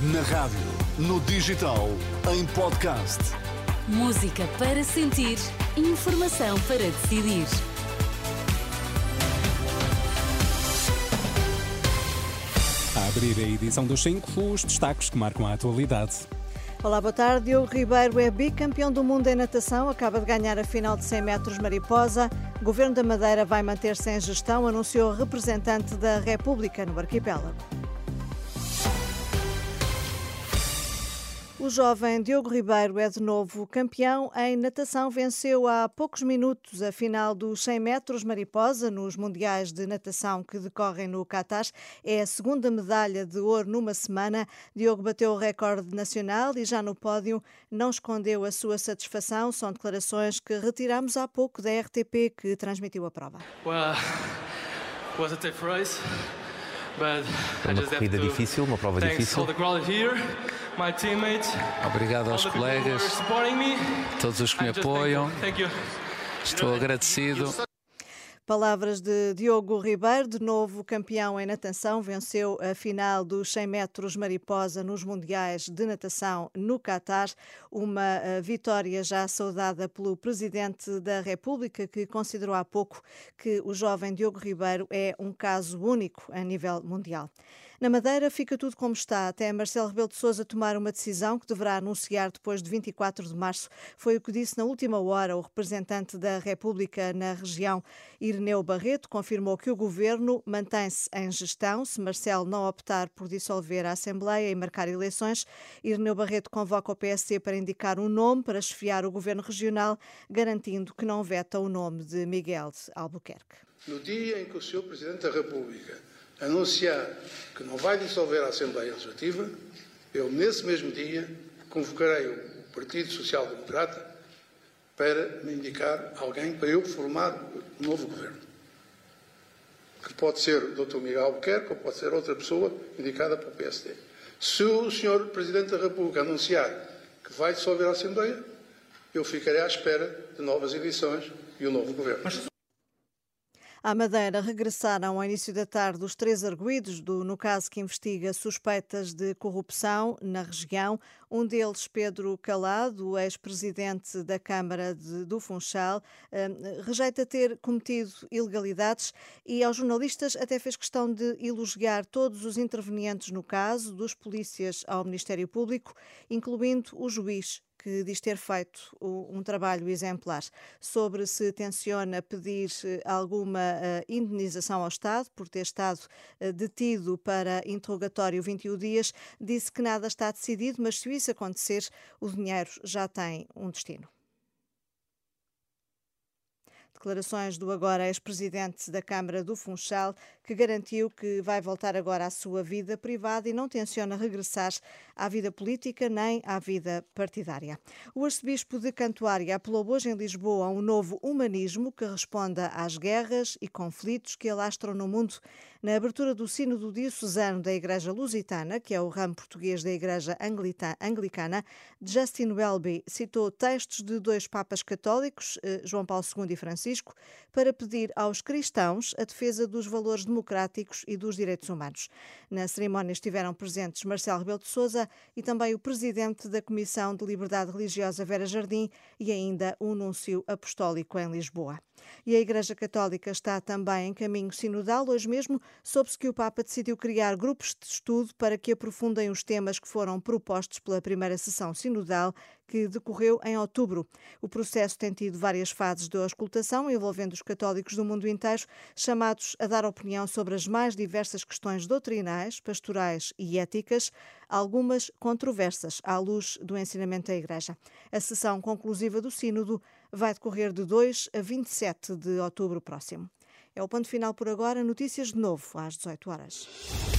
Na rádio, no digital, em podcast. Música para sentir, informação para decidir. A abrir a edição dos 5, os destaques que marcam a atualidade. Olá, boa tarde. Diogo Ribeiro é bicampeão do mundo em natação, acaba de ganhar a final de 100 metros mariposa. O Governo da Madeira vai manter-se em gestão, anunciou representante da República no arquipélago. O jovem Diogo Ribeiro é de novo campeão em natação. Venceu há poucos minutos a final dos 100 metros mariposa nos Mundiais de Natação que decorrem no Qatar. É a segunda medalha de ouro numa semana. Diogo bateu o recorde nacional e já no pódio não escondeu a sua satisfação. São declarações que retiramos há pouco da RTP que transmitiu a prova. Well, was a tough race, but I Uma just have corrida to difícil, uma prova thanks difícil. Obrigado aos colegas, todos os que me apoiam. thankful. Thank you. Estou agradecido. Palavras de Diogo Ribeiro, de novo campeão em natação, venceu a final dos 100 metros mariposa nos Mundiais de Natação no Catar. Uma eh, vitória já saudada pelo Presidente da República, que considerou há pouco que o jovem Diogo Ribeiro é um caso único a nível mundial. Na Madeira fica tudo como está, até Marcelo Rebelo de Sousa tomar uma decisão que deverá anunciar depois de 24 de março. Foi o que disse na última hora o representante da República na região, Ireneu Barreto, confirmou que o governo mantém-se em gestão se Marcelo não optar por dissolver a Assembleia e marcar eleições. Ireneu Barreto convoca o PSD para indicar um nome para chefiar o governo regional, garantindo que não veta o nome de Miguel Albuquerque. No dia em que o Sr. Presidente da República anunciar que não vai dissolver a Assembleia Legislativa, eu, nesse mesmo dia, convocarei o Partido Social Democrata para me indicar alguém para eu formar um novo governo. Que pode ser o Dr. Miguel Albuquerque ou pode ser outra pessoa indicada pelo PSD. Se o Sr. Presidente da República anunciar que vai dissolver a Assembleia, eu ficarei à espera de novas eleições e um novo governo. À Madeira regressaram ao início da tarde os três arguídos do, no caso que investiga suspeitas de corrupção na região. Um deles, Pedro Calado, ex-presidente da Câmara de, do Funchal, eh, rejeita ter cometido ilegalidades e aos jornalistas até fez questão de elogiar todos os intervenientes no caso, dos polícias ao Ministério Público, incluindo o juiz que diz ter feito um trabalho exemplar. Sobre se tenciona pedir eh, alguma eh, indenização ao Estado por ter estado eh, detido para interrogatório 21 dias, disse que nada está decidido, mas se isso acontecer, o dinheiro já tem um destino. Declarações do agora ex-presidente da Câmara do Funchal, que garantiu que vai voltar agora à sua vida privada e não tenciona regressar à vida política nem à vida partidária. O arcebispo de Cantuária apelou hoje em Lisboa a um novo humanismo que responda às guerras e conflitos que alastram no mundo. Na abertura do Sínodo Diocesano da Igreja Lusitana, que é o ramo português da Igreja Anglicana, Justin Welby citou textos de dois papas católicos, eh, João Paulo II e Francisco, para pedir aos cristãos a defesa dos valores democráticos e dos direitos humanos. Na cerimónia estiveram presentes Marcelo Rebelo de Sousa e também o presidente da Comissão de Liberdade Religiosa Vera Jardim e ainda o Núncio Apostólico em Lisboa. E a Igreja Católica está também em caminho sinodal. Hoje mesmo soube-se que o Papa decidiu criar grupos de estudo para que aprofundem os temas que foram propostos pela primeira sessão sinodal que decorreu em outubro. O processo tem tido várias fases de auscultação, envolvendo os católicos do mundo inteiro, chamados a dar opinião sobre as mais diversas questões doutrinais, pastorais e éticas, algumas controversas à luz do ensinamento da Igreja. A sessão conclusiva do Sínodo vai decorrer de 2 a 27 de outubro próximo. É o ponto final por agora. Notícias de novo às 18 horas.